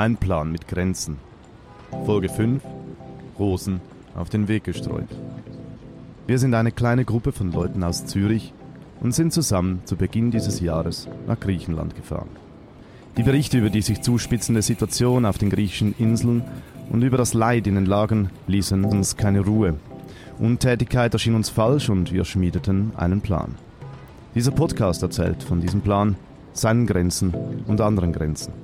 Ein Plan mit Grenzen. Folge 5. Rosen auf den Weg gestreut. Wir sind eine kleine Gruppe von Leuten aus Zürich und sind zusammen zu Beginn dieses Jahres nach Griechenland gefahren. Die Berichte über die sich zuspitzende Situation auf den griechischen Inseln und über das Leid in den Lagern ließen uns keine Ruhe. Untätigkeit erschien uns falsch und wir schmiedeten einen Plan. Dieser Podcast erzählt von diesem Plan, seinen Grenzen und anderen Grenzen.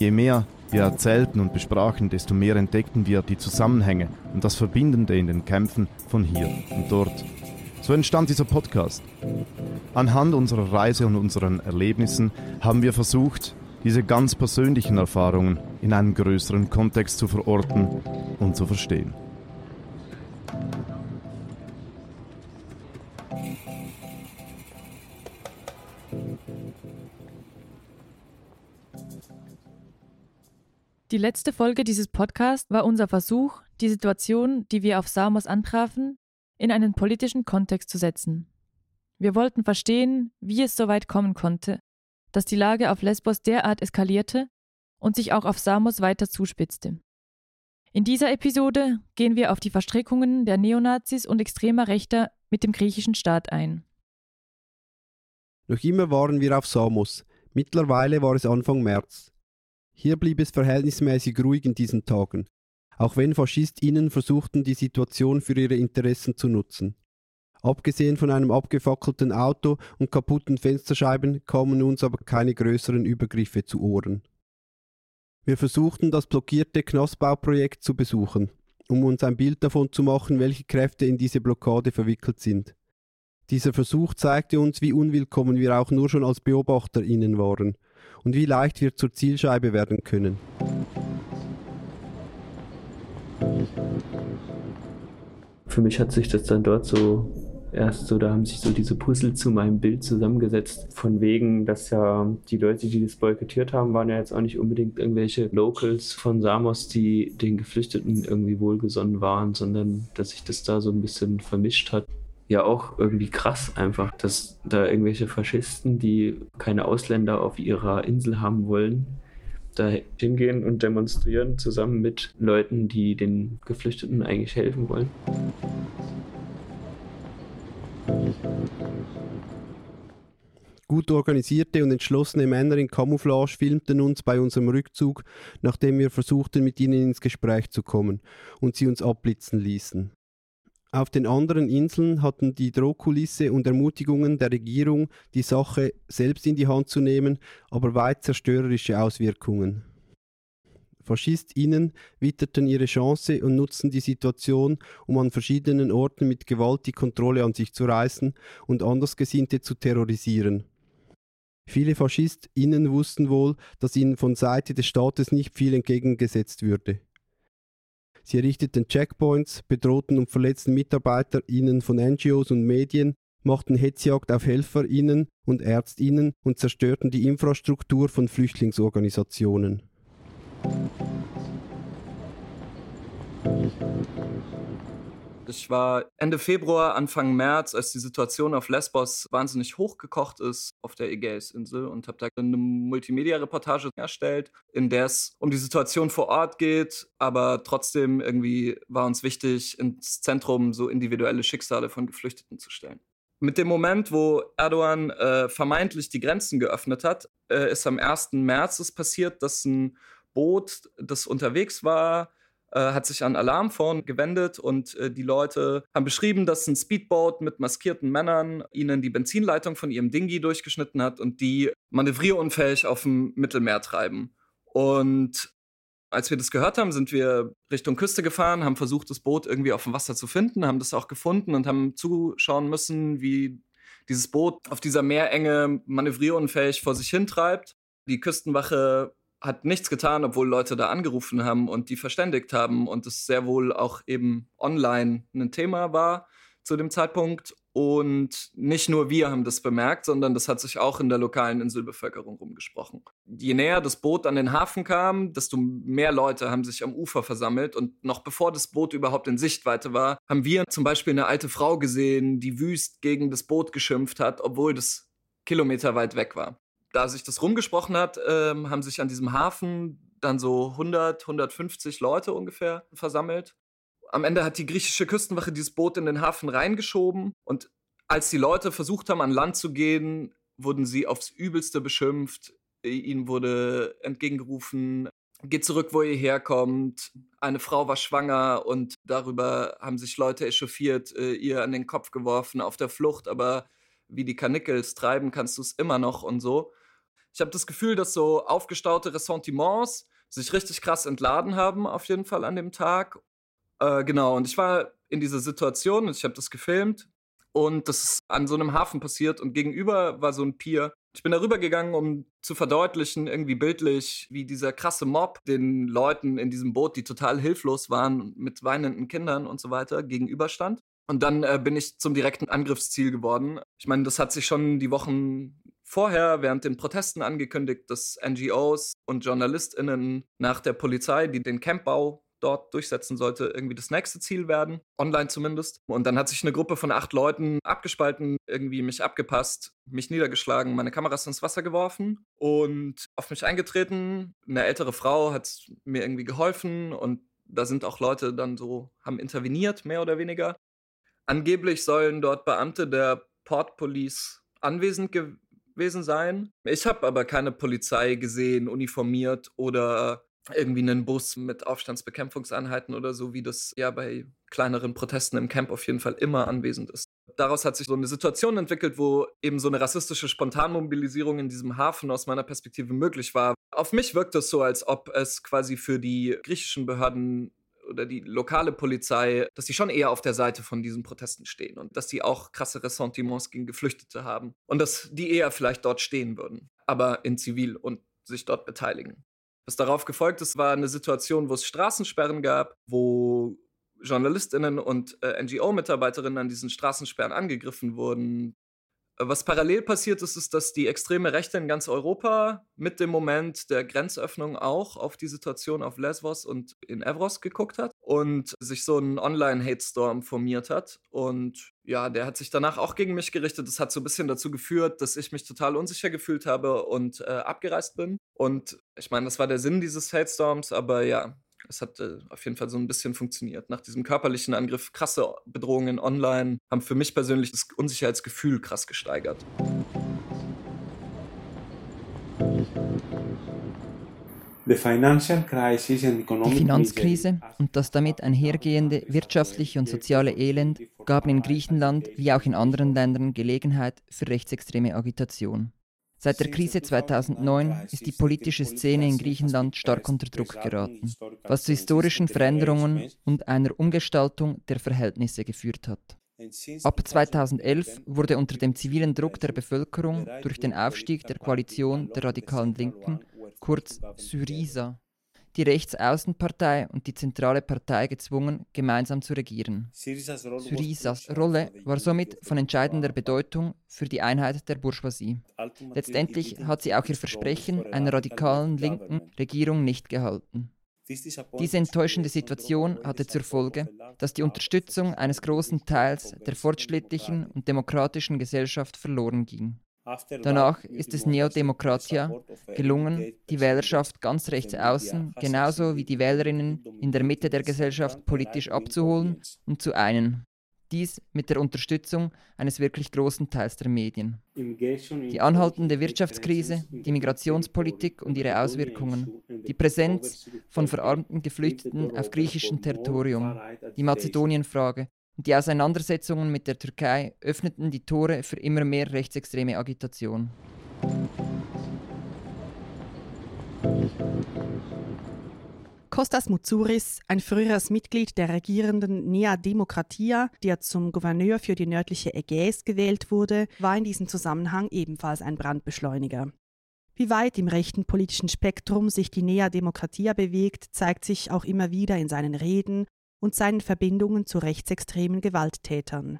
Je mehr wir erzählten und besprachen, desto mehr entdeckten wir die Zusammenhänge und das Verbindende in den Kämpfen von hier und dort. So entstand dieser Podcast. Anhand unserer Reise und unseren Erlebnissen haben wir versucht, diese ganz persönlichen Erfahrungen in einem größeren Kontext zu verorten und zu verstehen. Die letzte Folge dieses Podcasts war unser Versuch, die Situation, die wir auf Samos antrafen, in einen politischen Kontext zu setzen. Wir wollten verstehen, wie es so weit kommen konnte, dass die Lage auf Lesbos derart eskalierte und sich auch auf Samos weiter zuspitzte. In dieser Episode gehen wir auf die Verstrickungen der Neonazis und extremer Rechter mit dem griechischen Staat ein. Noch immer waren wir auf Samos. Mittlerweile war es Anfang März. Hier blieb es verhältnismäßig ruhig in diesen Tagen, auch wenn FaschistInnen versuchten, die Situation für ihre Interessen zu nutzen. Abgesehen von einem abgefackelten Auto und kaputten Fensterscheiben kamen uns aber keine größeren Übergriffe zu Ohren. Wir versuchten, das blockierte Knastbauprojekt zu besuchen, um uns ein Bild davon zu machen, welche Kräfte in diese Blockade verwickelt sind. Dieser Versuch zeigte uns, wie unwillkommen wir auch nur schon als BeobachterInnen waren und wie leicht wir zur Zielscheibe werden können. Für mich hat sich das dann dort so erst so, da haben sich so diese Puzzle zu meinem Bild zusammengesetzt. Von wegen, dass ja die Leute, die das boykottiert haben, waren ja jetzt auch nicht unbedingt irgendwelche Locals von Samos, die den Geflüchteten irgendwie wohlgesonnen waren, sondern dass sich das da so ein bisschen vermischt hat ja auch irgendwie krass einfach, dass da irgendwelche Faschisten, die keine Ausländer auf ihrer Insel haben wollen, da hingehen und demonstrieren zusammen mit Leuten, die den Geflüchteten eigentlich helfen wollen. Gut organisierte und entschlossene Männer in Camouflage filmten uns bei unserem Rückzug, nachdem wir versuchten, mit ihnen ins Gespräch zu kommen und sie uns abblitzen ließen. Auf den anderen Inseln hatten die Drohkulisse und Ermutigungen der Regierung, die Sache selbst in die Hand zu nehmen, aber weit zerstörerische Auswirkungen. FaschistInnen witterten ihre Chance und nutzten die Situation, um an verschiedenen Orten mit Gewalt die Kontrolle an sich zu reißen und Andersgesinnte zu terrorisieren. Viele FaschistInnen wussten wohl, dass ihnen von Seite des Staates nicht viel entgegengesetzt würde. Sie errichteten Checkpoints, bedrohten und verletzten MitarbeiterInnen von NGOs und Medien, machten Hetzjagd auf HelferInnen und ÄrztInnen und zerstörten die Infrastruktur von Flüchtlingsorganisationen. Ich war Ende Februar, Anfang März, als die Situation auf Lesbos wahnsinnig hochgekocht ist auf der Ägäisinsel und habe da eine Multimedia-Reportage erstellt, in der es um die Situation vor Ort geht, aber trotzdem irgendwie war uns wichtig, ins Zentrum so individuelle Schicksale von Geflüchteten zu stellen. Mit dem Moment, wo Erdogan äh, vermeintlich die Grenzen geöffnet hat, äh, ist am 1. März es passiert, dass ein Boot, das unterwegs war, hat sich an Alarmphone gewendet und äh, die Leute haben beschrieben, dass ein Speedboat mit maskierten Männern ihnen die Benzinleitung von ihrem Dingi durchgeschnitten hat und die manövrierunfähig auf dem Mittelmeer treiben. Und als wir das gehört haben, sind wir Richtung Küste gefahren, haben versucht, das Boot irgendwie auf dem Wasser zu finden, haben das auch gefunden und haben zuschauen müssen, wie dieses Boot auf dieser Meerenge manövrierunfähig vor sich hintreibt. Die Küstenwache hat nichts getan, obwohl Leute da angerufen haben und die verständigt haben und es sehr wohl auch eben online ein Thema war zu dem Zeitpunkt. Und nicht nur wir haben das bemerkt, sondern das hat sich auch in der lokalen Inselbevölkerung rumgesprochen. Je näher das Boot an den Hafen kam, desto mehr Leute haben sich am Ufer versammelt. Und noch bevor das Boot überhaupt in Sichtweite war, haben wir zum Beispiel eine alte Frau gesehen, die wüst gegen das Boot geschimpft hat, obwohl das kilometerweit weg war da sich das rumgesprochen hat, ähm, haben sich an diesem Hafen dann so 100, 150 Leute ungefähr versammelt. Am Ende hat die griechische Küstenwache dieses Boot in den Hafen reingeschoben und als die Leute versucht haben, an Land zu gehen, wurden sie aufs Übelste beschimpft. Ihnen wurde entgegengerufen, geht zurück, wo ihr herkommt. Eine Frau war schwanger und darüber haben sich Leute echauffiert, äh, ihr an den Kopf geworfen auf der Flucht, aber wie die Karnickels treiben kannst du es immer noch und so. Ich habe das Gefühl, dass so aufgestaute Ressentiments sich richtig krass entladen haben, auf jeden Fall an dem Tag. Äh, genau, und ich war in dieser Situation und ich habe das gefilmt und das ist an so einem Hafen passiert und gegenüber war so ein Pier. Ich bin darüber gegangen, um zu verdeutlichen, irgendwie bildlich, wie dieser krasse Mob den Leuten in diesem Boot, die total hilflos waren, mit weinenden Kindern und so weiter, gegenüberstand. Und dann äh, bin ich zum direkten Angriffsziel geworden. Ich meine, das hat sich schon die Wochen vorher während den Protesten angekündigt, dass NGOs und JournalistInnen nach der Polizei, die den Campbau dort durchsetzen sollte, irgendwie das nächste Ziel werden, online zumindest. Und dann hat sich eine Gruppe von acht Leuten abgespalten, irgendwie mich abgepasst, mich niedergeschlagen, meine Kameras ins Wasser geworfen und auf mich eingetreten. Eine ältere Frau hat mir irgendwie geholfen und da sind auch Leute dann so, haben interveniert, mehr oder weniger. Angeblich sollen dort Beamte der Port Police anwesend gewesen sein. Ich habe aber keine Polizei gesehen, uniformiert oder irgendwie einen Bus mit Aufstandsbekämpfungseinheiten oder so, wie das ja bei kleineren Protesten im Camp auf jeden Fall immer anwesend ist. Daraus hat sich so eine Situation entwickelt, wo eben so eine rassistische Spontanmobilisierung in diesem Hafen aus meiner Perspektive möglich war. Auf mich wirkt es so, als ob es quasi für die griechischen Behörden oder die lokale Polizei, dass die schon eher auf der Seite von diesen Protesten stehen und dass die auch krasse Ressentiments gegen Geflüchtete haben und dass die eher vielleicht dort stehen würden, aber in Zivil und sich dort beteiligen. Was darauf gefolgt ist, war eine Situation, wo es Straßensperren gab, wo JournalistInnen und äh, NGO-Mitarbeiterinnen an diesen Straßensperren angegriffen wurden. Was parallel passiert ist, ist, dass die extreme Rechte in ganz Europa mit dem Moment der Grenzöffnung auch auf die Situation auf Lesbos und in Evros geguckt hat und sich so ein Online-Hate-Storm formiert hat. Und ja, der hat sich danach auch gegen mich gerichtet. Das hat so ein bisschen dazu geführt, dass ich mich total unsicher gefühlt habe und äh, abgereist bin. Und ich meine, das war der Sinn dieses Hate-Storms, aber ja, es hat äh, auf jeden Fall so ein bisschen funktioniert. Nach diesem körperlichen Angriff, krasse Bedrohungen online haben für mich persönlich das Unsicherheitsgefühl krass gesteigert. Die Finanzkrise und das damit einhergehende wirtschaftliche und soziale Elend gaben in Griechenland wie auch in anderen Ländern Gelegenheit für rechtsextreme Agitation. Seit der Krise 2009 ist die politische Szene in Griechenland stark unter Druck geraten, was zu historischen Veränderungen und einer Umgestaltung der Verhältnisse geführt hat. Ab 2011 wurde unter dem zivilen Druck der Bevölkerung durch den Aufstieg der Koalition der radikalen Linken kurz Syriza, die Rechtsaußenpartei und die zentrale Partei gezwungen, gemeinsam zu regieren. Syrizas Rolle war somit von entscheidender Bedeutung für die Einheit der Bourgeoisie. Letztendlich hat sie auch ihr Versprechen einer radikalen linken Regierung nicht gehalten. Diese enttäuschende Situation hatte zur Folge, dass die Unterstützung eines großen Teils der fortschrittlichen und demokratischen Gesellschaft verloren ging. Danach ist es Neodemokratia gelungen, die Wählerschaft ganz rechts außen, genauso wie die Wählerinnen in der Mitte der Gesellschaft politisch abzuholen und zu einen. Dies mit der Unterstützung eines wirklich großen Teils der Medien. Die anhaltende Wirtschaftskrise, die Migrationspolitik und ihre Auswirkungen, die Präsenz von verarmten Geflüchteten auf griechischem Territorium, die Mazedonienfrage die Auseinandersetzungen mit der Türkei öffneten die Tore für immer mehr rechtsextreme Agitation. Kostas Moutsouris, ein früheres Mitglied der regierenden Nea Demokratia, der zum Gouverneur für die nördliche Ägäis gewählt wurde, war in diesem Zusammenhang ebenfalls ein Brandbeschleuniger. Wie weit im rechten politischen Spektrum sich die Nea Demokratia bewegt, zeigt sich auch immer wieder in seinen Reden und seinen Verbindungen zu rechtsextremen Gewalttätern.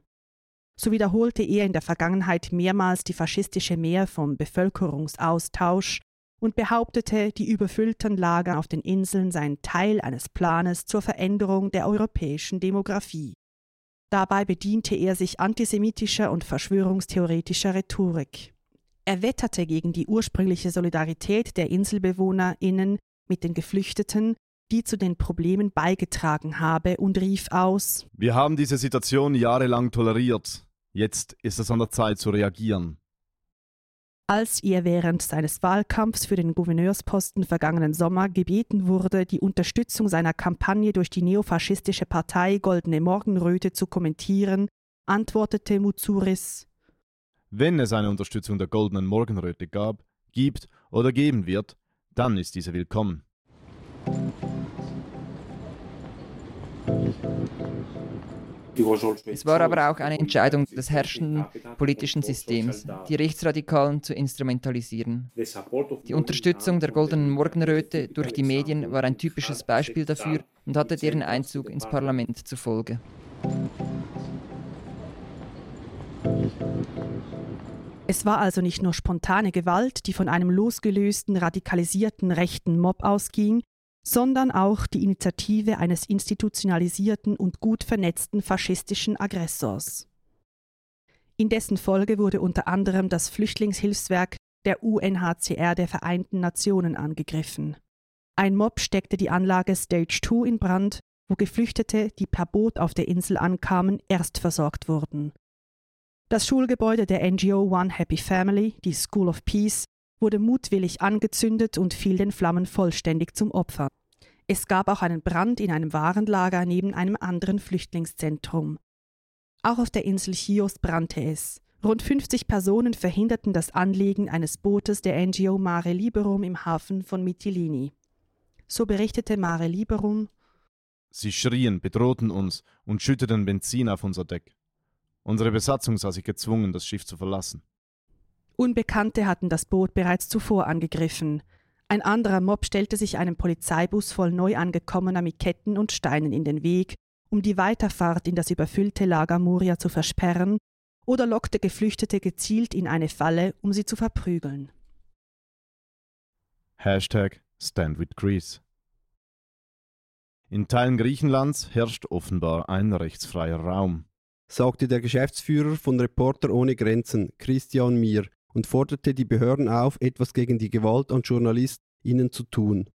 So wiederholte er in der Vergangenheit mehrmals die faschistische Mehr vom Bevölkerungsaustausch und behauptete, die überfüllten Lager auf den Inseln seien Teil eines Planes zur Veränderung der europäischen Demografie. Dabei bediente er sich antisemitischer und verschwörungstheoretischer Rhetorik. Er wetterte gegen die ursprüngliche Solidarität der InselbewohnerInnen mit den Geflüchteten, die zu den Problemen beigetragen habe, und rief aus Wir haben diese Situation jahrelang toleriert. Jetzt ist es an der Zeit zu reagieren. Als ihr während seines Wahlkampfs für den Gouverneursposten vergangenen Sommer gebeten wurde, die Unterstützung seiner Kampagne durch die neofaschistische Partei Goldene Morgenröte zu kommentieren, antwortete Mutsuris Wenn es eine Unterstützung der Goldenen Morgenröte gab, gibt oder geben wird, dann ist diese willkommen. Es war aber auch eine Entscheidung des herrschenden politischen Systems, die Rechtsradikalen zu instrumentalisieren. Die Unterstützung der Goldenen Morgenröte durch die Medien war ein typisches Beispiel dafür und hatte deren Einzug ins Parlament zur Folge. Es war also nicht nur spontane Gewalt, die von einem losgelösten, radikalisierten rechten Mob ausging, sondern auch die Initiative eines institutionalisierten und gut vernetzten faschistischen Aggressors. In dessen Folge wurde unter anderem das Flüchtlingshilfswerk der UNHCR der Vereinten Nationen angegriffen. Ein Mob steckte die Anlage Stage 2 in Brand, wo Geflüchtete, die per Boot auf der Insel ankamen, erst versorgt wurden. Das Schulgebäude der NGO One Happy Family, die School of Peace, wurde mutwillig angezündet und fiel den Flammen vollständig zum Opfer. Es gab auch einen Brand in einem Warenlager neben einem anderen Flüchtlingszentrum. Auch auf der Insel Chios brannte es. Rund 50 Personen verhinderten das Anlegen eines Bootes der NGO Mare Liberum im Hafen von Mytilini. So berichtete Mare Liberum Sie schrien, bedrohten uns und schütteten Benzin auf unser Deck. Unsere Besatzung sah sich gezwungen, das Schiff zu verlassen. Unbekannte hatten das Boot bereits zuvor angegriffen. Ein anderer Mob stellte sich einem Polizeibus voll neu angekommener mit Ketten und Steinen in den Weg, um die Weiterfahrt in das überfüllte Lager Moria zu versperren, oder lockte Geflüchtete gezielt in eine Falle, um sie zu verprügeln. Hashtag Stand with Greece. In Teilen Griechenlands herrscht offenbar ein rechtsfreier Raum, sagte der Geschäftsführer von Reporter ohne Grenzen, Christian Mier, und forderte die Behörden auf, etwas gegen die Gewalt an JournalistInnen zu tun.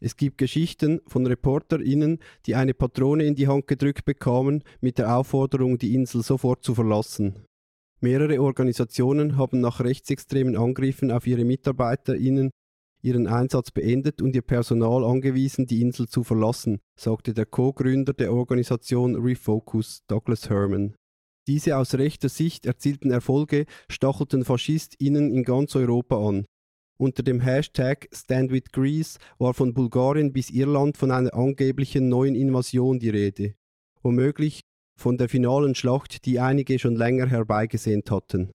Es gibt Geschichten von ReporterInnen, die eine Patrone in die Hand gedrückt bekamen, mit der Aufforderung, die Insel sofort zu verlassen. Mehrere Organisationen haben nach rechtsextremen Angriffen auf ihre MitarbeiterInnen ihren Einsatz beendet und ihr Personal angewiesen, die Insel zu verlassen, sagte der Co-Gründer der Organisation Refocus, Douglas Herman. Diese aus rechter Sicht erzielten Erfolge stachelten FaschistInnen in ganz Europa an. Unter dem Hashtag StandWithGreece war von Bulgarien bis Irland von einer angeblichen neuen Invasion die Rede. Womöglich von der finalen Schlacht, die einige schon länger herbeigesehnt hatten.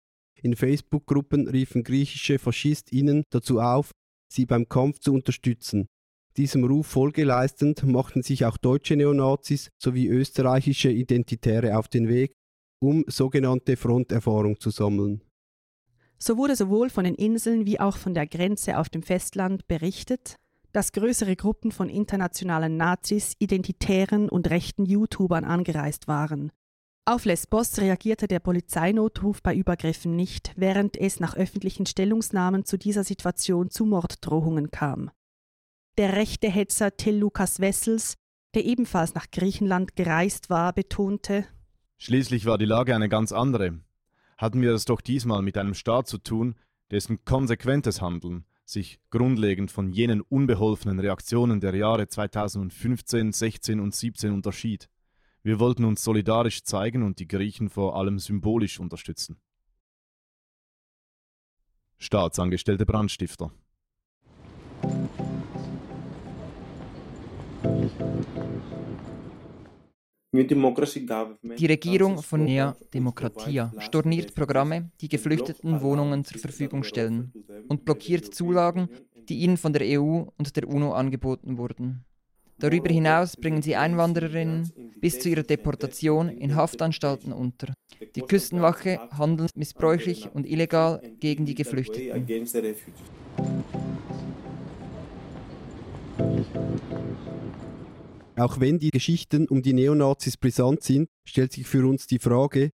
In Facebook-Gruppen riefen griechische FaschistInnen dazu auf, sie beim Kampf zu unterstützen. Diesem Ruf Folge leistend machten sich auch deutsche Neonazis sowie österreichische Identitäre auf den Weg, um sogenannte Fronterfahrung zu sammeln. So wurde sowohl von den Inseln wie auch von der Grenze auf dem Festland berichtet, dass größere Gruppen von internationalen Nazis, identitären und rechten YouTubern angereist waren. Auf Lesbos reagierte der Polizeinotruf bei Übergriffen nicht, während es nach öffentlichen Stellungsnahmen zu dieser Situation zu Morddrohungen kam. Der rechte Hetzer Till Lukas Wessels, der ebenfalls nach Griechenland gereist war, betonte, Schließlich war die Lage eine ganz andere. Hatten wir es doch diesmal mit einem Staat zu tun, dessen konsequentes Handeln sich grundlegend von jenen unbeholfenen Reaktionen der Jahre 2015, 16 und 17 unterschied. Wir wollten uns solidarisch zeigen und die Griechen vor allem symbolisch unterstützen. Staatsangestellte Brandstifter. Die Regierung von Nea Demokratia storniert Programme, die Geflüchteten Wohnungen zur Verfügung stellen und blockiert Zulagen, die ihnen von der EU und der UNO angeboten wurden. Darüber hinaus bringen sie Einwandererinnen bis zu ihrer Deportation in Haftanstalten unter. Die Küstenwache handelt missbräuchlich und illegal gegen die Geflüchteten. Auch wenn die Geschichten um die Neonazis brisant sind, stellt sich für uns die Frage,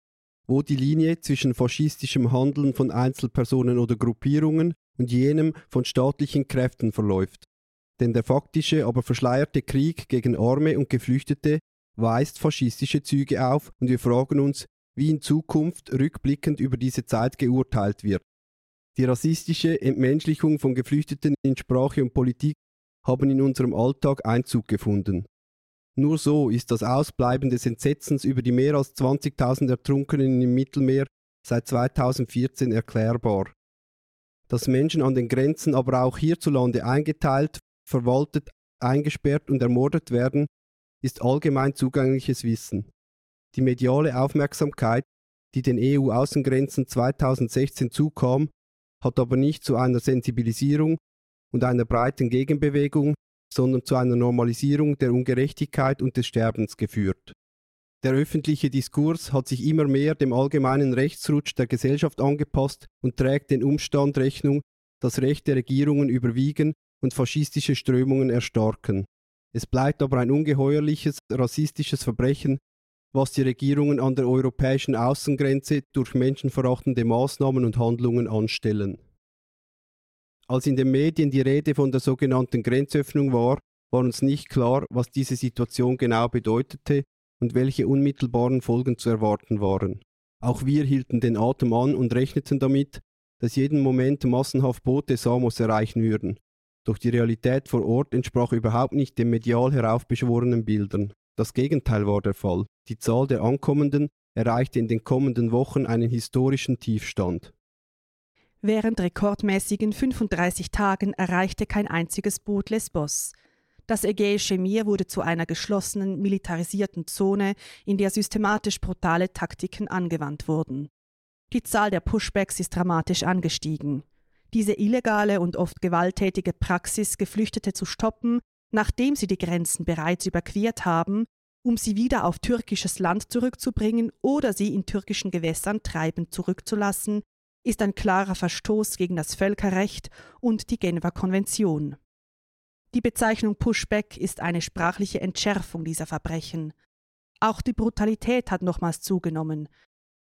wo die Linie zwischen faschistischem Handeln von Einzelpersonen oder Gruppierungen und jenem von staatlichen Kräften verläuft. denn der faktische, aber verschleierte Krieg gegen Arme und Geflüchtete weist faschistische Züge auf und wir fragen uns, wie in Zukunft rückblickend über diese Zeit geurteilt wird. Die rassistische Entmenschlichung von Geflüchteten in Sprache und Politik haben in unserem Alltag Einzug gefunden. Nur so ist das Ausbleiben des Entsetzens über die mehr als 20.000 Ertrunkenen im Mittelmeer seit 2014 erklärbar. Dass Menschen an den Grenzen, aber auch hierzulande eingeteilt, verwaltet, eingesperrt und ermordet werden, ist allgemein zugängliches Wissen. Die mediale Aufmerksamkeit, die den EU-Außengrenzen 2016 zukam, hat aber nicht zu einer Sensibilisierung und einer breiten Gegenbewegung, sondern zu einer Normalisierung der Ungerechtigkeit und des Sterbens geführt. Der öffentliche Diskurs hat sich immer mehr dem allgemeinen Rechtsrutsch der Gesellschaft angepasst und trägt den Umstand Rechnung, dass rechte Regierungen überwiegen und faschistische Strömungen erstarken. Es bleibt aber ein ungeheuerliches rassistisches Verbrechen, was die Regierungen an der europäischen Außengrenze durch menschenverachtende Maßnahmen und Handlungen anstellen. Als in den Medien die Rede von der sogenannten Grenzöffnung war, war uns nicht klar, was diese Situation genau bedeutete und welche unmittelbaren Folgen zu erwarten waren. Auch wir hielten den Atem an und rechneten damit, dass jeden Moment massenhaft Boote Samos erreichen würden. Doch die Realität vor Ort entsprach überhaupt nicht den medial heraufbeschworenen Bildern. Das Gegenteil war der Fall. Die Zahl der Ankommenden erreichte in den kommenden Wochen einen historischen Tiefstand. Während rekordmäßigen 35 Tagen erreichte kein einziges Boot Lesbos. Das Ägäische Meer wurde zu einer geschlossenen, militarisierten Zone, in der systematisch brutale Taktiken angewandt wurden. Die Zahl der Pushbacks ist dramatisch angestiegen. Diese illegale und oft gewalttätige Praxis, Geflüchtete zu stoppen, nachdem sie die Grenzen bereits überquert haben, um sie wieder auf türkisches Land zurückzubringen oder sie in türkischen Gewässern treibend zurückzulassen, ist ein klarer Verstoß gegen das Völkerrecht und die Genfer Konvention. Die Bezeichnung Pushback ist eine sprachliche Entschärfung dieser Verbrechen. Auch die Brutalität hat nochmals zugenommen.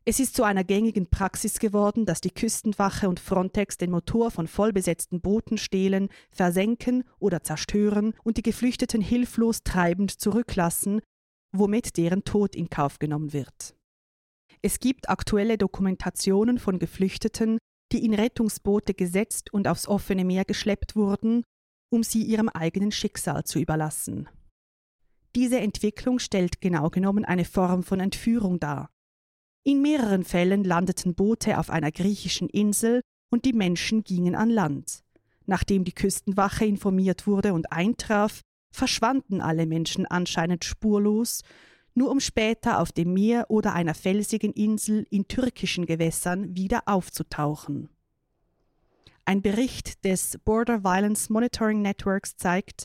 Es ist zu einer gängigen Praxis geworden, dass die Küstenwache und Frontex den Motor von vollbesetzten Booten stehlen, versenken oder zerstören und die Geflüchteten hilflos treibend zurücklassen, womit deren Tod in Kauf genommen wird. Es gibt aktuelle Dokumentationen von Geflüchteten, die in Rettungsboote gesetzt und aufs offene Meer geschleppt wurden, um sie ihrem eigenen Schicksal zu überlassen. Diese Entwicklung stellt genau genommen eine Form von Entführung dar. In mehreren Fällen landeten Boote auf einer griechischen Insel und die Menschen gingen an Land. Nachdem die Küstenwache informiert wurde und eintraf, verschwanden alle Menschen anscheinend spurlos nur um später auf dem Meer oder einer felsigen Insel in türkischen Gewässern wieder aufzutauchen. Ein Bericht des Border Violence Monitoring Networks zeigt,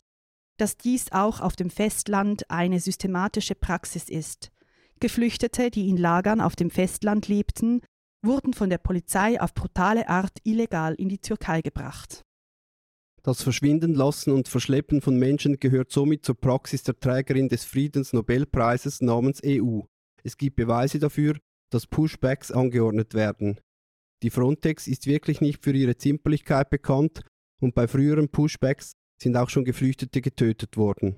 dass dies auch auf dem Festland eine systematische Praxis ist. Geflüchtete, die in Lagern auf dem Festland lebten, wurden von der Polizei auf brutale Art illegal in die Türkei gebracht. Das Verschwindenlassen und Verschleppen von Menschen gehört somit zur Praxis der Trägerin des Friedensnobelpreises namens EU. Es gibt Beweise dafür, dass Pushbacks angeordnet werden. Die Frontex ist wirklich nicht für ihre Zimperlichkeit bekannt und bei früheren Pushbacks sind auch schon Geflüchtete getötet worden.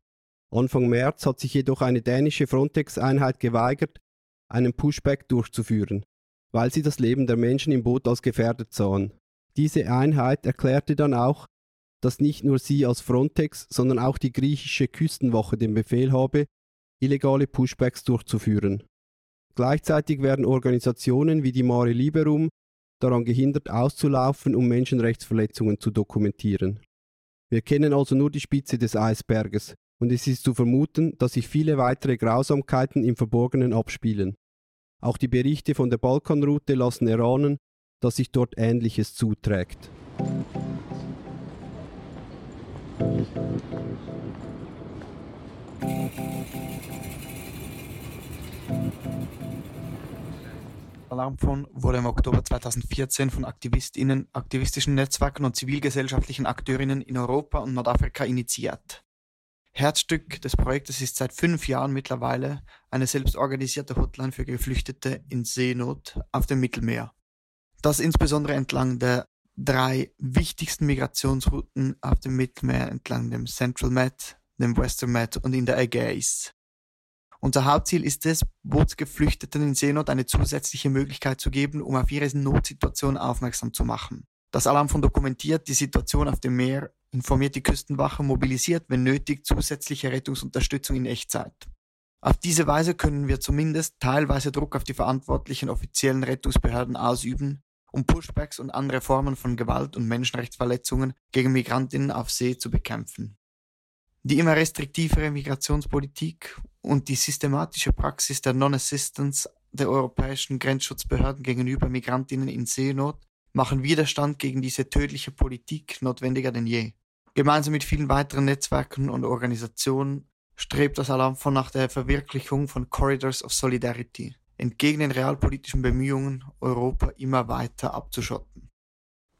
Anfang März hat sich jedoch eine dänische Frontex-Einheit geweigert, einen Pushback durchzuführen, weil sie das Leben der Menschen im Boot als gefährdet sahen. Diese Einheit erklärte dann auch, dass nicht nur sie als Frontex, sondern auch die griechische Küstenwache den Befehl habe, illegale Pushbacks durchzuführen. Gleichzeitig werden Organisationen wie die Mare Liberum daran gehindert, auszulaufen, um Menschenrechtsverletzungen zu dokumentieren. Wir kennen also nur die Spitze des Eisberges, und es ist zu vermuten, dass sich viele weitere Grausamkeiten im Verborgenen abspielen. Auch die Berichte von der Balkanroute lassen erahnen, dass sich dort Ähnliches zuträgt. Alarmphone wurde im Oktober 2014 von AktivistInnen, aktivistischen Netzwerken und zivilgesellschaftlichen Akteurinnen in Europa und Nordafrika initiiert. Herzstück des Projektes ist seit fünf Jahren mittlerweile eine selbstorganisierte Hotline für Geflüchtete in Seenot auf dem Mittelmeer. Das insbesondere entlang der drei wichtigsten Migrationsrouten auf dem Mittelmeer entlang dem Central Med, dem Western Med und in der Ägäis. Unser Hauptziel ist es, Bootsgeflüchteten in Seenot eine zusätzliche Möglichkeit zu geben, um auf ihre Notsituation aufmerksam zu machen. Das Alarmfond dokumentiert die Situation auf dem Meer, informiert die Küstenwache, mobilisiert, wenn nötig, zusätzliche Rettungsunterstützung in Echtzeit. Auf diese Weise können wir zumindest teilweise Druck auf die verantwortlichen offiziellen Rettungsbehörden ausüben, um Pushbacks und andere Formen von Gewalt und Menschenrechtsverletzungen gegen Migrantinnen auf See zu bekämpfen. Die immer restriktivere Migrationspolitik und die systematische Praxis der Non-Assistance der europäischen Grenzschutzbehörden gegenüber Migrantinnen in Seenot machen Widerstand gegen diese tödliche Politik notwendiger denn je. Gemeinsam mit vielen weiteren Netzwerken und Organisationen strebt das Alarmfonds nach der Verwirklichung von Corridors of Solidarity, entgegen den realpolitischen Bemühungen, Europa immer weiter abzuschotten.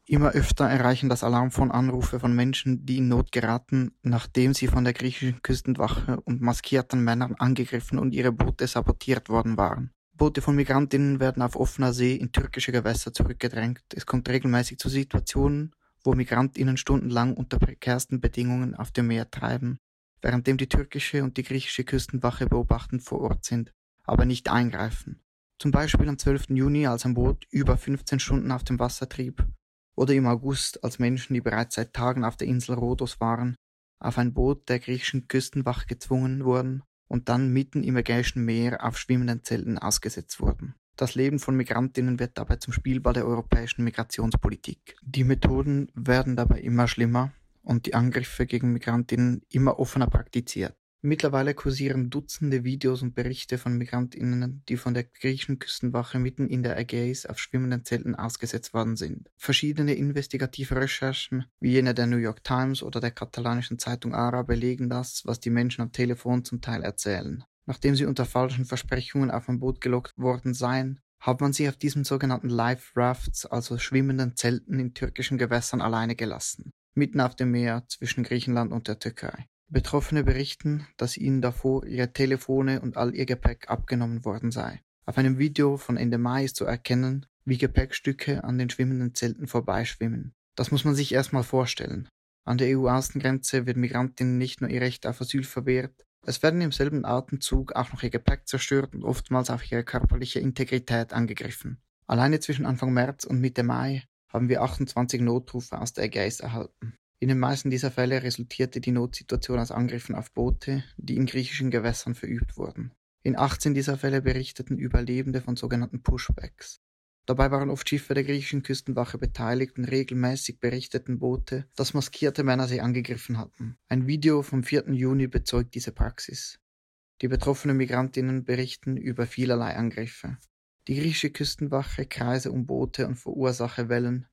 Immer öfter erreichen das Alarmfonds Anrufe von Menschen, die in Not geraten, nachdem sie von der griechischen Küstenwache und maskierten Männern angegriffen und ihre Boote sabotiert worden waren. Boote von Migrantinnen werden auf offener See in türkische Gewässer zurückgedrängt. Es kommt regelmäßig zu Situationen, wo Migrantinnen stundenlang unter prekärsten Bedingungen auf dem Meer treiben, währenddem die türkische und die griechische Küstenwache beobachtend vor Ort sind, aber nicht eingreifen. Zum Beispiel am 12. Juni, als ein Boot über 15 Stunden auf dem Wasser trieb, oder im August, als Menschen, die bereits seit Tagen auf der Insel Rhodos waren, auf ein Boot der griechischen Küstenwache gezwungen wurden und dann mitten im Ägäischen Meer auf schwimmenden Zelten ausgesetzt wurden. Das Leben von Migrantinnen wird dabei zum Spielball der europäischen Migrationspolitik. Die Methoden werden dabei immer schlimmer und die Angriffe gegen Migrantinnen immer offener praktiziert. Mittlerweile kursieren Dutzende Videos und Berichte von Migrantinnen, die von der griechischen Küstenwache mitten in der Ägäis auf schwimmenden Zelten ausgesetzt worden sind. Verschiedene investigative Recherchen, wie jene der New York Times oder der katalanischen Zeitung Ara, belegen das, was die Menschen am Telefon zum Teil erzählen. Nachdem sie unter falschen Versprechungen auf ein Boot gelockt worden seien, hat man sie auf diesen sogenannten Life Rafts, also schwimmenden Zelten in türkischen Gewässern alleine gelassen, mitten auf dem Meer zwischen Griechenland und der Türkei. Betroffene berichten, dass ihnen davor ihre Telefone und all ihr Gepäck abgenommen worden sei. Auf einem Video von Ende Mai ist zu erkennen, wie Gepäckstücke an den schwimmenden Zelten vorbeischwimmen. Das muss man sich erstmal vorstellen. An der EU-Außengrenze wird Migrantinnen nicht nur ihr Recht auf Asyl verwehrt, es werden im selben Atemzug auch noch ihr Gepäck zerstört und oftmals auch ihre körperliche Integrität angegriffen. Alleine zwischen Anfang März und Mitte Mai haben wir 28 Notrufe aus der Ägäis erhalten. In den meisten dieser Fälle resultierte die Notsituation aus Angriffen auf Boote, die in griechischen Gewässern verübt wurden. In 18 dieser Fälle berichteten Überlebende von sogenannten Pushbacks. Dabei waren oft Schiffe der griechischen Küstenwache beteiligt und regelmäßig berichteten Boote, dass maskierte Männer sie angegriffen hatten. Ein Video vom 4. Juni bezeugt diese Praxis. Die betroffenen Migrantinnen berichten über vielerlei Angriffe. Die griechische Küstenwache kreise um Boote und verursache Wellen,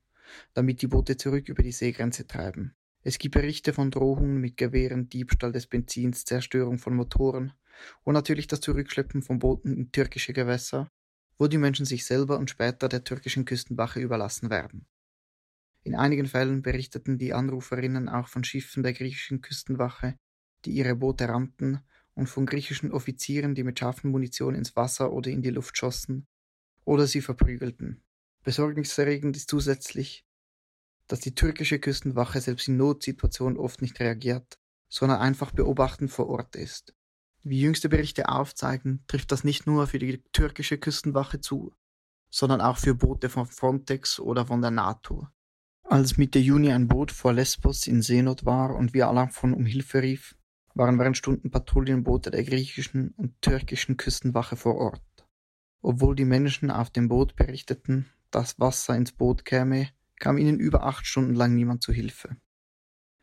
damit die Boote zurück über die Seegrenze treiben. Es gibt Berichte von Drohungen mit Gewehren, Diebstahl des Benzins, Zerstörung von Motoren und natürlich das Zurückschleppen von Booten in türkische Gewässer, wo die Menschen sich selber und später der türkischen Küstenwache überlassen werden. In einigen Fällen berichteten die Anruferinnen auch von Schiffen der griechischen Küstenwache, die ihre Boote rammten, und von griechischen Offizieren, die mit scharfen Munition ins Wasser oder in die Luft schossen oder sie verprügelten. Besorgniserregend ist zusätzlich, dass die türkische Küstenwache selbst in Notsituationen oft nicht reagiert, sondern einfach beobachtend vor Ort ist. Wie jüngste Berichte aufzeigen, trifft das nicht nur für die türkische Küstenwache zu, sondern auch für Boote von Frontex oder von der NATO. Als Mitte Juni ein Boot vor Lesbos in Seenot war und wir Alarm von um Hilfe rief, waren während Stunden Patrouillenboote der griechischen und türkischen Küstenwache vor Ort. Obwohl die Menschen auf dem Boot berichteten, dass Wasser ins Boot käme, kam ihnen über acht Stunden lang niemand zu Hilfe.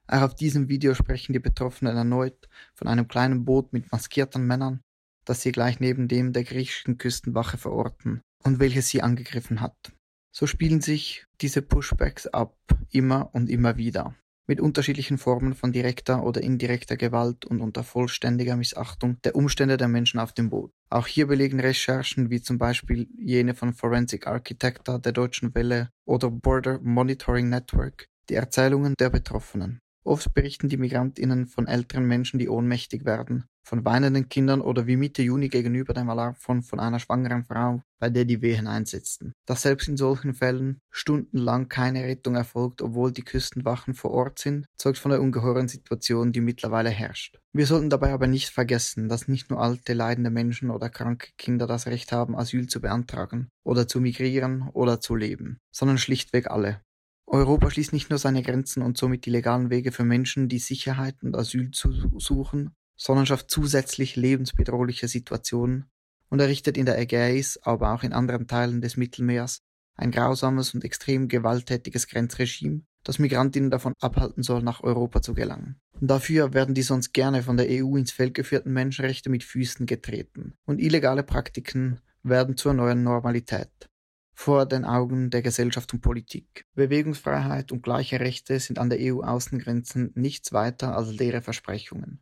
Auch auf diesem Video sprechen die Betroffenen erneut von einem kleinen Boot mit maskierten Männern, das sie gleich neben dem der griechischen Küstenwache verorten und welches sie angegriffen hat. So spielen sich diese Pushbacks ab, immer und immer wieder, mit unterschiedlichen Formen von direkter oder indirekter Gewalt und unter vollständiger Missachtung der Umstände der Menschen auf dem Boot. Auch hier belegen Recherchen wie zum Beispiel jene von Forensic Architecta der Deutschen Welle oder Border Monitoring Network die Erzählungen der Betroffenen. Oft berichten die Migrantinnen von älteren Menschen, die ohnmächtig werden, von weinenden Kindern oder wie Mitte Juni gegenüber dem Alarm von, von einer schwangeren Frau, bei der die Wehen einsetzten. Dass selbst in solchen Fällen stundenlang keine Rettung erfolgt, obwohl die Küstenwachen vor Ort sind, zeugt von der ungeheuren Situation, die mittlerweile herrscht. Wir sollten dabei aber nicht vergessen, dass nicht nur alte, leidende Menschen oder kranke Kinder das Recht haben, Asyl zu beantragen oder zu migrieren oder zu leben, sondern schlichtweg alle. Europa schließt nicht nur seine Grenzen und somit die legalen Wege für Menschen, die Sicherheit und Asyl zu suchen, sondern schafft zusätzlich lebensbedrohliche Situationen und errichtet in der Ägäis, aber auch in anderen Teilen des Mittelmeers ein grausames und extrem gewalttätiges Grenzregime, das Migrantinnen davon abhalten soll, nach Europa zu gelangen. Dafür werden die sonst gerne von der EU ins Feld geführten Menschenrechte mit Füßen getreten und illegale Praktiken werden zur neuen Normalität vor den Augen der Gesellschaft und Politik. Bewegungsfreiheit und gleiche Rechte sind an der EU-Außengrenzen nichts weiter als leere Versprechungen.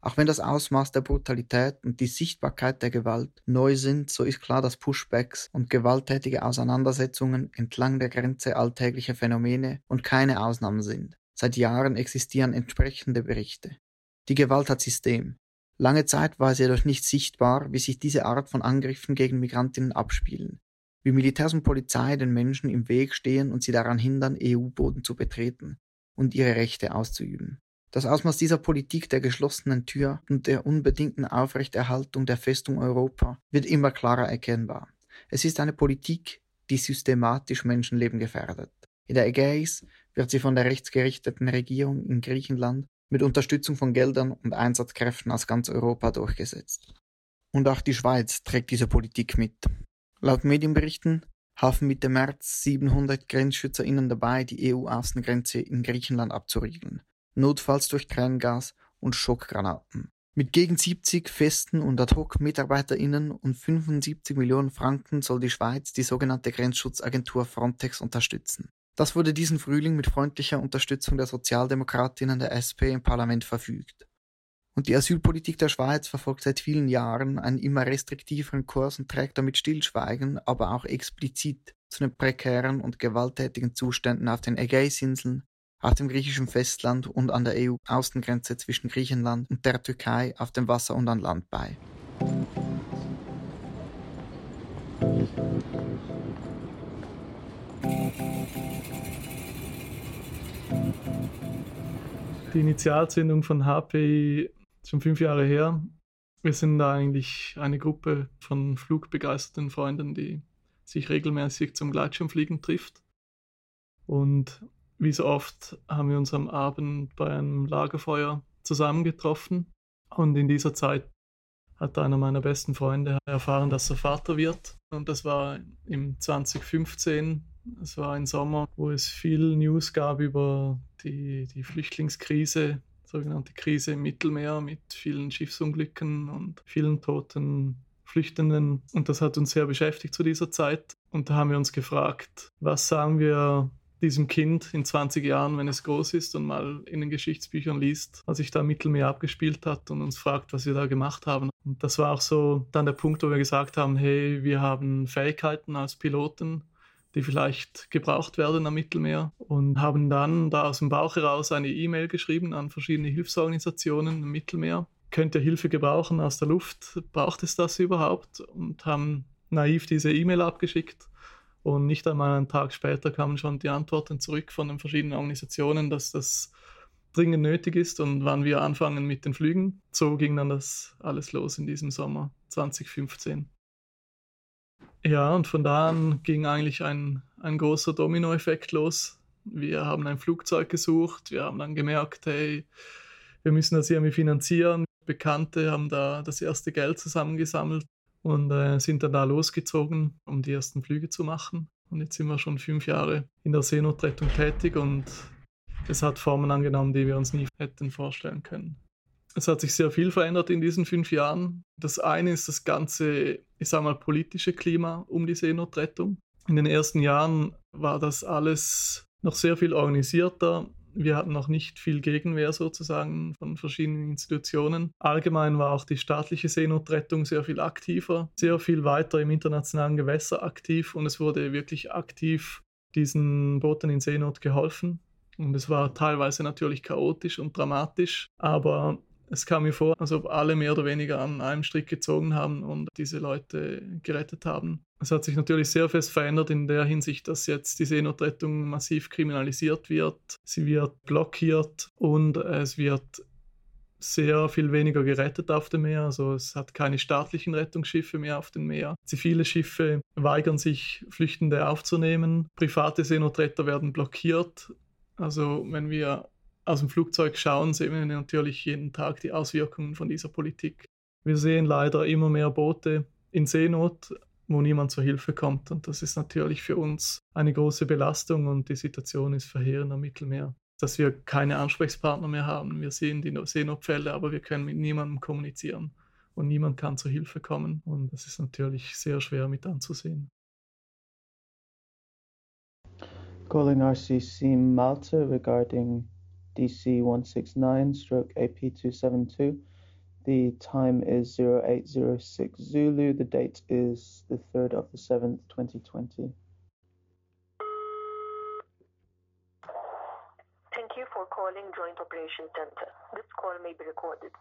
Auch wenn das Ausmaß der Brutalität und die Sichtbarkeit der Gewalt neu sind, so ist klar, dass Pushbacks und gewalttätige Auseinandersetzungen entlang der Grenze alltägliche Phänomene und keine Ausnahmen sind. Seit Jahren existieren entsprechende Berichte. Die Gewalt hat System. Lange Zeit war es jedoch nicht sichtbar, wie sich diese Art von Angriffen gegen Migrantinnen abspielen. Wie Militärs und Polizei den Menschen im Weg stehen und sie daran hindern, EU-Boden zu betreten und ihre Rechte auszuüben. Das Ausmaß dieser Politik der geschlossenen Tür und der unbedingten Aufrechterhaltung der Festung Europa wird immer klarer erkennbar. Es ist eine Politik, die systematisch Menschenleben gefährdet. In der Ägäis wird sie von der rechtsgerichteten Regierung in Griechenland mit Unterstützung von Geldern und Einsatzkräften aus ganz Europa durchgesetzt. Und auch die Schweiz trägt diese Politik mit. Laut Medienberichten halfen Mitte März 700 GrenzschützerInnen dabei, die EU-Außengrenze in Griechenland abzuriegeln notfalls durch Tränengas und Schockgranaten. Mit gegen 70 festen und Ad-Hoc-MitarbeiterInnen und 75 Millionen Franken soll die Schweiz die sogenannte Grenzschutzagentur Frontex unterstützen. Das wurde diesen Frühling mit freundlicher Unterstützung der Sozialdemokratinnen der SP im Parlament verfügt. Und die Asylpolitik der Schweiz verfolgt seit vielen Jahren einen immer restriktiveren Kurs und trägt damit Stillschweigen, aber auch explizit zu den prekären und gewalttätigen Zuständen auf den Ägäisinseln, auf dem griechischen Festland und an der EU-Außengrenze zwischen Griechenland und der Türkei auf dem Wasser und an Land bei. Die Initialzündung von HPI ist schon fünf Jahre her. Wir sind da eigentlich eine Gruppe von flugbegeisterten Freunden, die sich regelmäßig zum Gleitschirmfliegen trifft. Und wie so oft haben wir uns am Abend bei einem Lagerfeuer zusammengetroffen und in dieser Zeit hat einer meiner besten Freunde erfahren, dass er Vater wird. Und das war im 2015. Es war ein Sommer, wo es viel News gab über die, die Flüchtlingskrise, sogenannte Krise im Mittelmeer mit vielen Schiffsunglücken und vielen toten Flüchtenden. Und das hat uns sehr beschäftigt zu dieser Zeit. Und da haben wir uns gefragt, was sagen wir diesem Kind in 20 Jahren, wenn es groß ist und mal in den Geschichtsbüchern liest, was sich da im Mittelmeer abgespielt hat und uns fragt, was wir da gemacht haben. Und das war auch so dann der Punkt, wo wir gesagt haben, hey, wir haben Fähigkeiten als Piloten, die vielleicht gebraucht werden am Mittelmeer und haben dann da aus dem Bauch heraus eine E-Mail geschrieben an verschiedene Hilfsorganisationen im Mittelmeer. Könnt ihr Hilfe gebrauchen aus der Luft? Braucht es das überhaupt? Und haben naiv diese E-Mail abgeschickt und nicht einmal einen Tag später kamen schon die Antworten zurück von den verschiedenen Organisationen, dass das dringend nötig ist und wann wir anfangen mit den Flügen. So ging dann das alles los in diesem Sommer 2015. Ja, und von da an ging eigentlich ein, ein großer Dominoeffekt los. Wir haben ein Flugzeug gesucht, wir haben dann gemerkt, hey, wir müssen das irgendwie finanzieren. Bekannte haben da das erste Geld zusammengesammelt und äh, sind dann da losgezogen, um die ersten Flüge zu machen. Und jetzt sind wir schon fünf Jahre in der Seenotrettung tätig und es hat Formen angenommen, die wir uns nie hätten vorstellen können. Es hat sich sehr viel verändert in diesen fünf Jahren. Das eine ist das ganze, ich sage mal, politische Klima um die Seenotrettung. In den ersten Jahren war das alles noch sehr viel organisierter wir hatten noch nicht viel Gegenwehr sozusagen von verschiedenen Institutionen. Allgemein war auch die staatliche Seenotrettung sehr viel aktiver, sehr viel weiter im internationalen Gewässer aktiv und es wurde wirklich aktiv diesen Booten in Seenot geholfen. Und es war teilweise natürlich chaotisch und dramatisch, aber Es kam mir vor, als ob alle mehr oder weniger an einem Strick gezogen haben und diese Leute gerettet haben. Es hat sich natürlich sehr fest verändert in der Hinsicht, dass jetzt die Seenotrettung massiv kriminalisiert wird. Sie wird blockiert und es wird sehr viel weniger gerettet auf dem Meer. Also es hat keine staatlichen Rettungsschiffe mehr auf dem Meer. Zivile Schiffe weigern sich, Flüchtende aufzunehmen. Private Seenotretter werden blockiert. Also wenn wir aus dem Flugzeug schauen, sehen wir natürlich jeden Tag die Auswirkungen von dieser Politik. Wir sehen leider immer mehr Boote in Seenot, wo niemand zur Hilfe kommt. Und das ist natürlich für uns eine große Belastung und die Situation ist verheerend am Mittelmeer dass wir keine Ansprechpartner mehr haben. Wir sehen die Seenotfälle, aber wir können mit niemandem kommunizieren und niemand kann zur Hilfe kommen. Und das ist natürlich sehr schwer mit anzusehen. Calling RCC Malta regarding DC 169 stroke AP 272. The time is 0806 Zulu. The date is the 3rd of the 7th, 2020. Thank you for calling Joint Operations Center. This call may be recorded.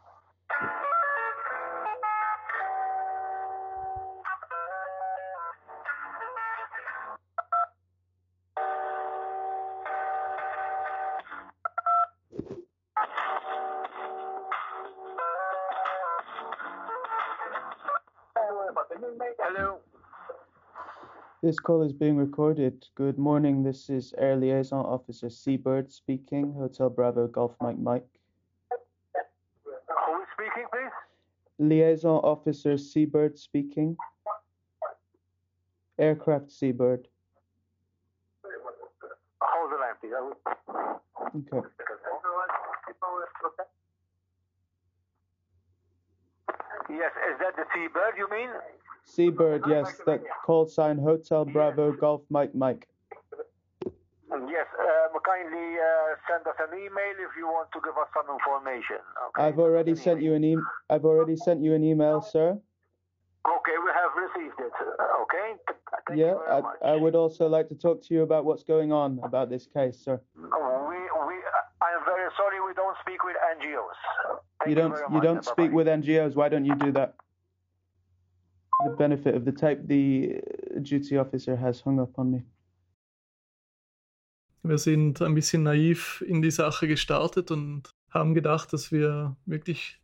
This call is being recorded. Good morning. This is Air Liaison Officer Seabird speaking, Hotel Bravo Golf Mike Mike. Who is speaking, please? Liaison Officer Seabird speaking. Aircraft Seabird. Hold the line, please. Okay. Yes, is that the Seabird you mean? Seabird, yes, that call sign Hotel Bravo Golf Mike Mike. Yes, um, kindly uh, send us an email if you want to give us some information. Okay? I've already sent you an e- I've already sent you an email, sir. Okay, we have received it. Uh, okay. Thank yeah, I, I, would also like to talk to you about what's going on about this case, sir. We, we, I am very sorry. We don't speak with NGOs. You don't, you, don't speak with NGOs. Why don't you do that? the benefit of the tape the duty officer has hung up on me. Wir sind ein bisschen naiv in die Sache gestartet und haben gedacht, dass wir wirklich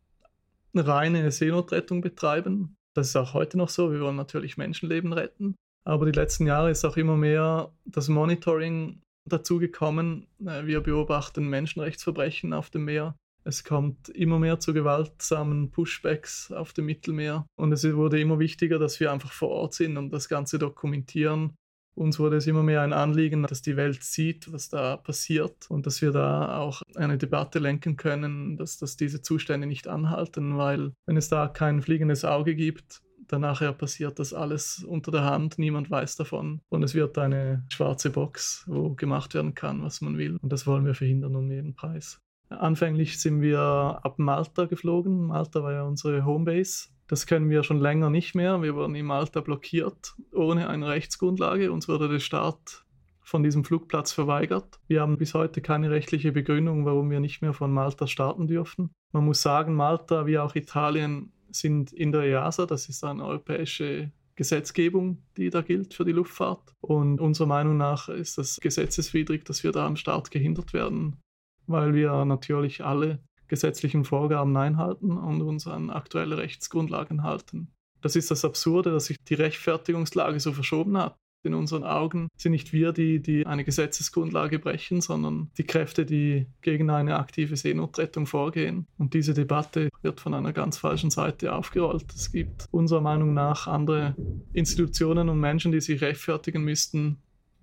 eine reine Seenotrettung betreiben. Das ist auch heute noch so. Wir wollen natürlich Menschenleben retten. Aber die letzten Jahre ist auch immer mehr das Monitoring dazugekommen. Äh, wir beobachten Menschenrechtsverbrechen auf dem Meer. Es kommt immer mehr zu gewaltsamen Pushbacks auf dem Mittelmeer und es wurde immer wichtiger, dass wir einfach vor Ort sind und das Ganze dokumentieren. Uns wurde es immer mehr ein Anliegen, dass die Welt sieht, was da passiert und dass wir da auch eine Debatte lenken können, dass, dass diese Zustände nicht anhalten, weil wenn es da kein fliegendes Auge gibt, dann nachher passiert das alles unter der Hand, niemand weiß davon und es wird eine schwarze Box, wo gemacht werden kann, was man will und das wollen wir verhindern um jeden Preis. Anfänglich sind wir ab Malta geflogen. Malta war ja unsere Homebase. Das können wir schon länger nicht mehr. Wir wurden in Malta blockiert, ohne eine Rechtsgrundlage. Uns wurde der Start von diesem Flugplatz verweigert. Wir haben bis heute keine rechtliche Begründung, warum wir nicht mehr von Malta starten dürfen. Man muss sagen, Malta wie auch Italien sind in der EASA, das ist eine europäische Gesetzgebung, die da gilt für die Luftfahrt. Und unserer Meinung nach ist das gesetzeswidrig, dass wir da am Start gehindert werden weil wir natürlich alle gesetzlichen Vorgaben einhalten und uns an aktuelle Rechtsgrundlagen halten. Das ist das Absurde, dass sich die Rechtfertigungslage so verschoben hat. In unseren Augen sind nicht wir die, die eine Gesetzesgrundlage brechen, sondern die Kräfte, die gegen eine aktive Seenotrettung vorgehen. Und diese Debatte wird von einer ganz falschen Seite aufgerollt. Es gibt unserer Meinung nach andere Institutionen und Menschen, die sich rechtfertigen müssten,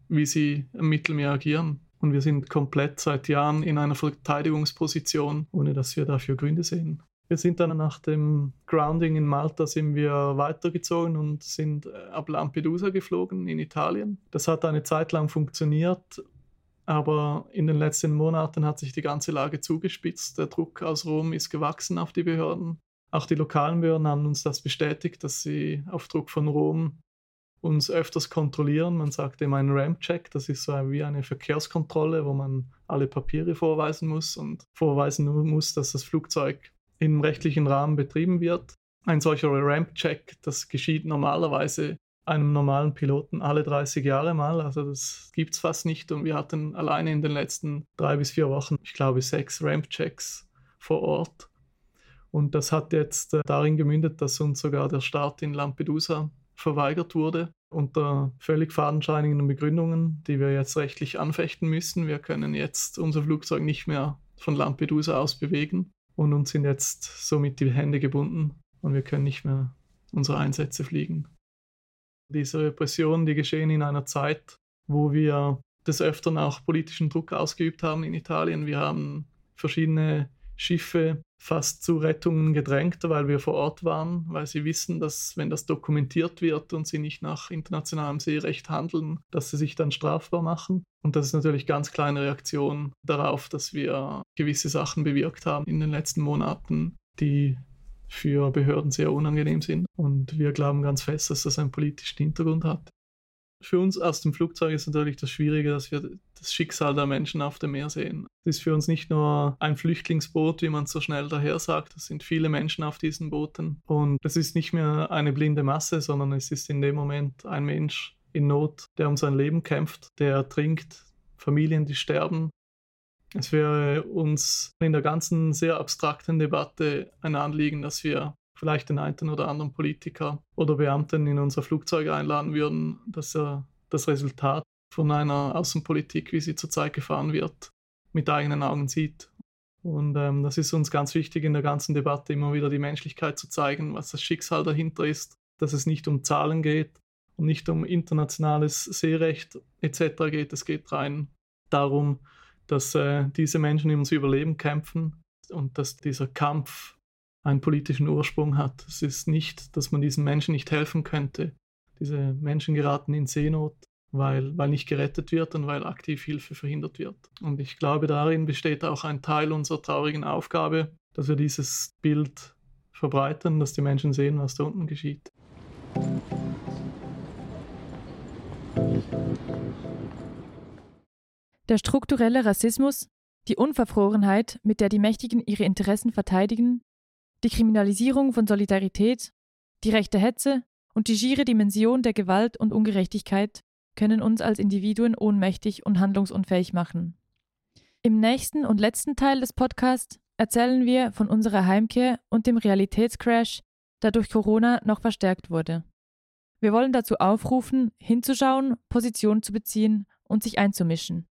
wie sie im Mittelmeer agieren. Und wir sind komplett seit Jahren in einer Verteidigungsposition, ohne dass wir dafür Gründe sehen. Wir sind dann nach dem Grounding in Malta sind wir weitergezogen und sind äh, ab Lampedusa geflogen in Italien. Das hat eine Zeit lang funktioniert, aber in den letzten Monaten hat sich die ganze Lage zugespitzt. Der Druck aus Rom ist gewachsen auf die Behörden. Auch die lokalen Behörden haben uns das bestätigt, dass sie auf Druck von Rom uns öfters kontrollieren. Man sagt immer einen Ramp-Check, das ist so wie eine Verkehrskontrolle, wo man alle Papiere vorweisen muss und vorweisen muss, dass das Flugzeug im rechtlichen Rahmen betrieben wird. Ein solcher Ramp-Check, das geschieht normalerweise einem normalen Piloten alle 30 Jahre mal. Also das gibt es fast nicht. Und wir hatten alleine in den letzten drei bis vier Wochen, ich glaube, sechs Ramp-Checks vor Ort. Und das hat jetzt äh, darin gemündet, dass uns sogar der Start in Lampedusa verweigert wurde, unter völlig fadenscheinigen Begründungen, die wir jetzt rechtlich anfechten müssen. Wir können jetzt unser Flugzeug nicht mehr von Lampedusa aus bewegen und uns sind jetzt somit die Hände gebunden und wir können nicht mehr unsere Einsätze fliegen. Diese Repressionen, die geschehen in einer Zeit, wo wir des Öfteren auch politischen Druck ausgeübt haben in Italien. Wir haben verschiedene Schiffe fast zu Rettungen gedrängt, weil wir vor Ort waren, weil sie wissen, dass wenn das dokumentiert wird und sie nicht nach internationalem Seerecht handeln, dass sie sich dann strafbar machen. Und das ist natürlich ganz kleine Reaktion darauf, dass wir gewisse Sachen bewirkt haben in den letzten Monaten, die für Behörden sehr unangenehm sind. Und wir glauben ganz fest, dass das einen politischen Hintergrund hat. Für uns aus dem Flugzeug ist natürlich das Schwierige, dass wir das Schicksal der Menschen auf dem Meer sehen. Es ist für uns nicht nur ein Flüchtlingsboot, wie man so schnell daher sagt. Es sind viele Menschen auf diesen Booten. Und es ist nicht mehr eine blinde Masse, sondern es ist in dem Moment ein Mensch in Not, der um sein Leben kämpft, der ertrinkt, Familien, die sterben. Es wäre uns in der ganzen sehr abstrakten Debatte ein Anliegen, dass wir vielleicht den einen oder anderen Politiker oder Beamten in unser Flugzeug einladen würden, dass er das Resultat von einer Außenpolitik, wie sie zurzeit gefahren wird, mit eigenen Augen sieht. Und ähm, das ist uns ganz wichtig in der ganzen Debatte, immer wieder die Menschlichkeit zu zeigen, was das Schicksal dahinter ist, dass es nicht um Zahlen geht und nicht um internationales Seerecht etc. geht. Es geht rein darum, dass äh, diese Menschen ums Überleben kämpfen und dass dieser Kampf einen politischen Ursprung hat. Es ist nicht, dass man diesen Menschen nicht helfen könnte. Diese Menschen geraten in Seenot, weil, weil nicht gerettet wird und weil aktiv Hilfe verhindert wird. Und ich glaube, darin besteht auch ein Teil unserer traurigen Aufgabe, dass wir dieses Bild verbreitern, dass die Menschen sehen, was da unten geschieht. Der strukturelle Rassismus, die Unverfrorenheit, mit der die Mächtigen ihre Interessen verteidigen, die Kriminalisierung von Solidarität, die rechte Hetze und die schiere Dimension der Gewalt und Ungerechtigkeit können uns als Individuen ohnmächtig und handlungsunfähig machen. Im nächsten und letzten Teil des Podcasts erzählen wir von unserer Heimkehr und dem Realitätscrash, der durch Corona noch verstärkt wurde. Wir wollen dazu aufrufen, hinzuschauen, Position zu beziehen und sich einzumischen.